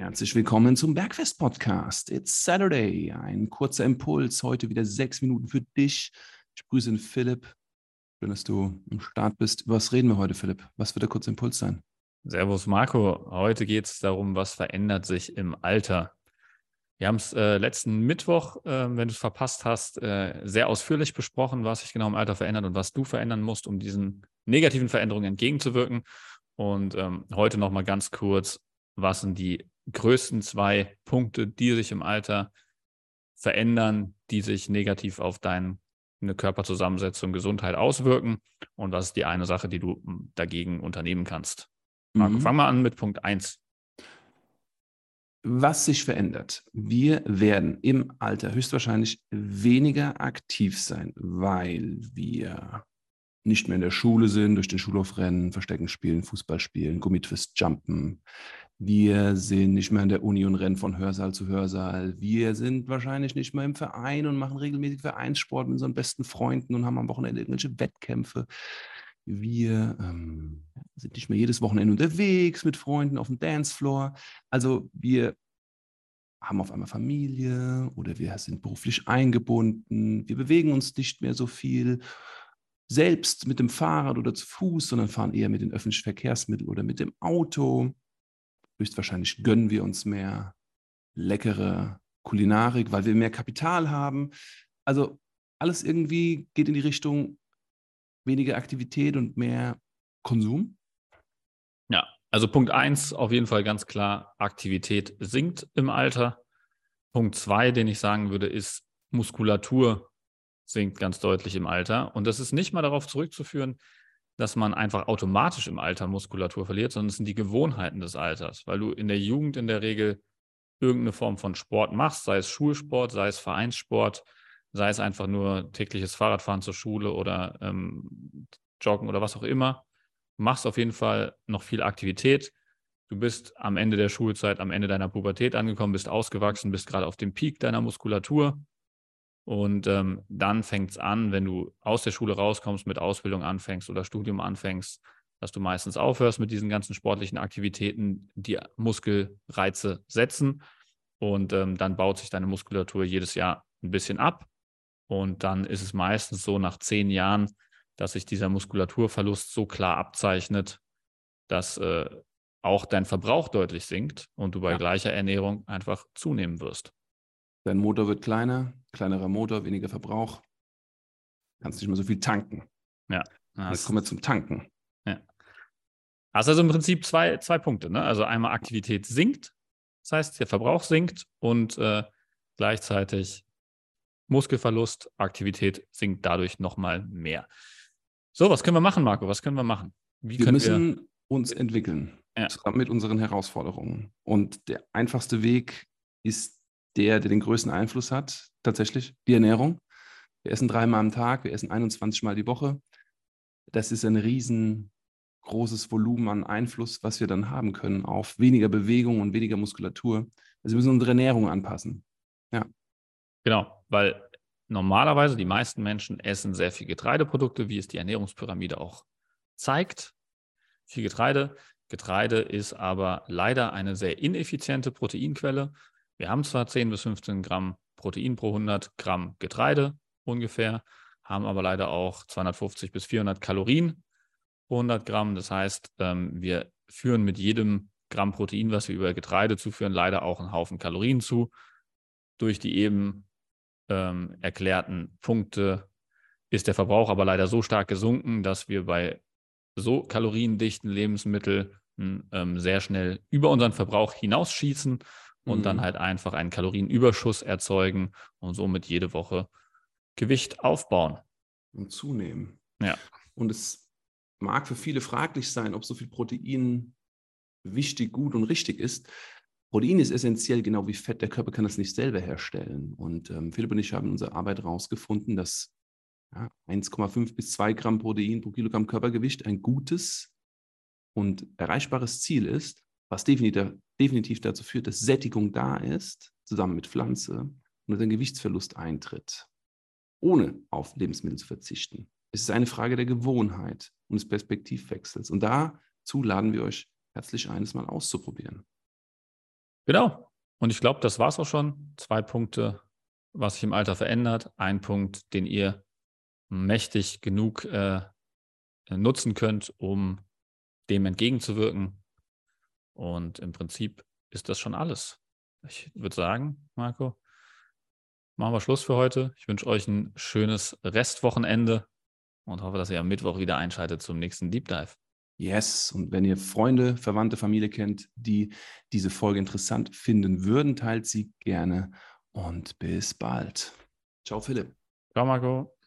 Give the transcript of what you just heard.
Herzlich willkommen zum Bergfest Podcast. It's Saturday. Ein kurzer Impuls. Heute wieder sechs Minuten für dich. Ich grüße den Philipp. Schön, dass du im Start bist. Über was reden wir heute, Philipp? Was wird der kurze Impuls sein? Servus, Marco. Heute geht es darum, was verändert sich im Alter. Wir haben es äh, letzten Mittwoch, äh, wenn du es verpasst hast, äh, sehr ausführlich besprochen, was sich genau im Alter verändert und was du verändern musst, um diesen negativen Veränderungen entgegenzuwirken. Und ähm, heute nochmal ganz kurz, was sind die größten zwei Punkte, die sich im Alter verändern, die sich negativ auf deine Körperzusammensetzung, Gesundheit auswirken und was ist die eine Sache, die du hm, dagegen unternehmen kannst. Marco, mhm. fang mal an mit Punkt 1. Was sich verändert. Wir werden im Alter höchstwahrscheinlich weniger aktiv sein, weil wir nicht mehr in der Schule sind, durch den Schulhof rennen, Verstecken spielen, Fußball spielen, Gummitwist jumpen. Wir sind nicht mehr in der Uni und rennen von Hörsaal zu Hörsaal. Wir sind wahrscheinlich nicht mehr im Verein und machen regelmäßig Vereinssport mit unseren besten Freunden und haben am Wochenende irgendwelche Wettkämpfe. Wir ähm, sind nicht mehr jedes Wochenende unterwegs mit Freunden auf dem Dancefloor. Also wir haben auf einmal Familie oder wir sind beruflich eingebunden. Wir bewegen uns nicht mehr so viel selbst mit dem Fahrrad oder zu Fuß, sondern fahren eher mit den öffentlichen Verkehrsmitteln oder mit dem Auto. Höchstwahrscheinlich gönnen wir uns mehr leckere Kulinarik, weil wir mehr Kapital haben. Also alles irgendwie geht in die Richtung weniger Aktivität und mehr Konsum. Ja, also Punkt 1 auf jeden Fall ganz klar, Aktivität sinkt im Alter. Punkt 2, den ich sagen würde, ist Muskulatur sinkt ganz deutlich im Alter. Und das ist nicht mal darauf zurückzuführen, dass man einfach automatisch im Alter Muskulatur verliert, sondern es sind die Gewohnheiten des Alters, weil du in der Jugend in der Regel irgendeine Form von Sport machst, sei es Schulsport, sei es Vereinssport, sei es einfach nur tägliches Fahrradfahren zur Schule oder ähm, Joggen oder was auch immer. Du machst auf jeden Fall noch viel Aktivität. Du bist am Ende der Schulzeit, am Ende deiner Pubertät angekommen, bist ausgewachsen, bist gerade auf dem Peak deiner Muskulatur und ähm, dann fängt es an, wenn du aus der Schule rauskommst, mit Ausbildung anfängst oder Studium anfängst, dass du meistens aufhörst mit diesen ganzen sportlichen Aktivitäten, die Muskelreize setzen. Und ähm, dann baut sich deine Muskulatur jedes Jahr ein bisschen ab. Und dann ist es meistens so nach zehn Jahren, dass sich dieser Muskulaturverlust so klar abzeichnet, dass äh, auch dein Verbrauch deutlich sinkt und du bei ja. gleicher Ernährung einfach zunehmen wirst. Dein Motor wird kleiner, kleinerer Motor, weniger Verbrauch. Kannst nicht mehr so viel tanken. Ja. Jetzt kommen wir zum Tanken. Ja. Hast also im Prinzip zwei, zwei Punkte. Ne? Also einmal Aktivität sinkt, das heißt, der Verbrauch sinkt und äh, gleichzeitig Muskelverlust, Aktivität sinkt dadurch nochmal mehr. So, was können wir machen, Marco? Was können wir machen? Wie wir müssen wir... uns entwickeln ja. mit unseren Herausforderungen. Und der einfachste Weg ist der, der den größten Einfluss hat, tatsächlich, die Ernährung. Wir essen dreimal am Tag, wir essen 21 Mal die Woche. Das ist ein riesengroßes Volumen an Einfluss, was wir dann haben können auf weniger Bewegung und weniger Muskulatur. Also wir müssen unsere Ernährung anpassen. Ja. Genau, weil normalerweise die meisten Menschen essen sehr viel Getreideprodukte, wie es die Ernährungspyramide auch zeigt. Viel Getreide. Getreide ist aber leider eine sehr ineffiziente Proteinquelle wir haben zwar 10 bis 15 Gramm Protein pro 100 Gramm Getreide ungefähr, haben aber leider auch 250 bis 400 Kalorien pro 100 Gramm. Das heißt, ähm, wir führen mit jedem Gramm Protein, was wir über Getreide zuführen, leider auch einen Haufen Kalorien zu. Durch die eben ähm, erklärten Punkte ist der Verbrauch aber leider so stark gesunken, dass wir bei so kaloriendichten Lebensmitteln ähm, sehr schnell über unseren Verbrauch hinausschießen und mhm. dann halt einfach einen Kalorienüberschuss erzeugen und somit jede Woche Gewicht aufbauen. Und zunehmen. Ja. Und es mag für viele fraglich sein, ob so viel Protein wichtig, gut und richtig ist. Protein ist essentiell, genau wie Fett. Der Körper kann das nicht selber herstellen. Und ähm, Philipp und ich haben in unserer Arbeit herausgefunden, dass ja, 1,5 bis 2 Gramm Protein pro Kilogramm Körpergewicht ein gutes und erreichbares Ziel ist was definitiv, dazu führt, dass Sättigung da ist, zusammen mit Pflanze, und dass ein Gewichtsverlust eintritt, ohne auf Lebensmittel zu verzichten. Es ist eine Frage der Gewohnheit und des Perspektivwechsels. Und dazu laden wir euch herzlich ein, es mal auszuprobieren. Genau. Und ich glaube, das war es auch schon. Zwei Punkte, was sich im Alter verändert. Ein Punkt, den ihr mächtig genug äh, nutzen könnt, um dem entgegenzuwirken. Und im Prinzip ist das schon alles. Ich würde sagen, Marco, machen wir Schluss für heute. Ich wünsche euch ein schönes Restwochenende und hoffe, dass ihr am Mittwoch wieder einschaltet zum nächsten Deep Dive. Yes, und wenn ihr Freunde, Verwandte, Familie kennt, die diese Folge interessant finden würden, teilt sie gerne und bis bald. Ciao, Philipp. Ciao, Marco.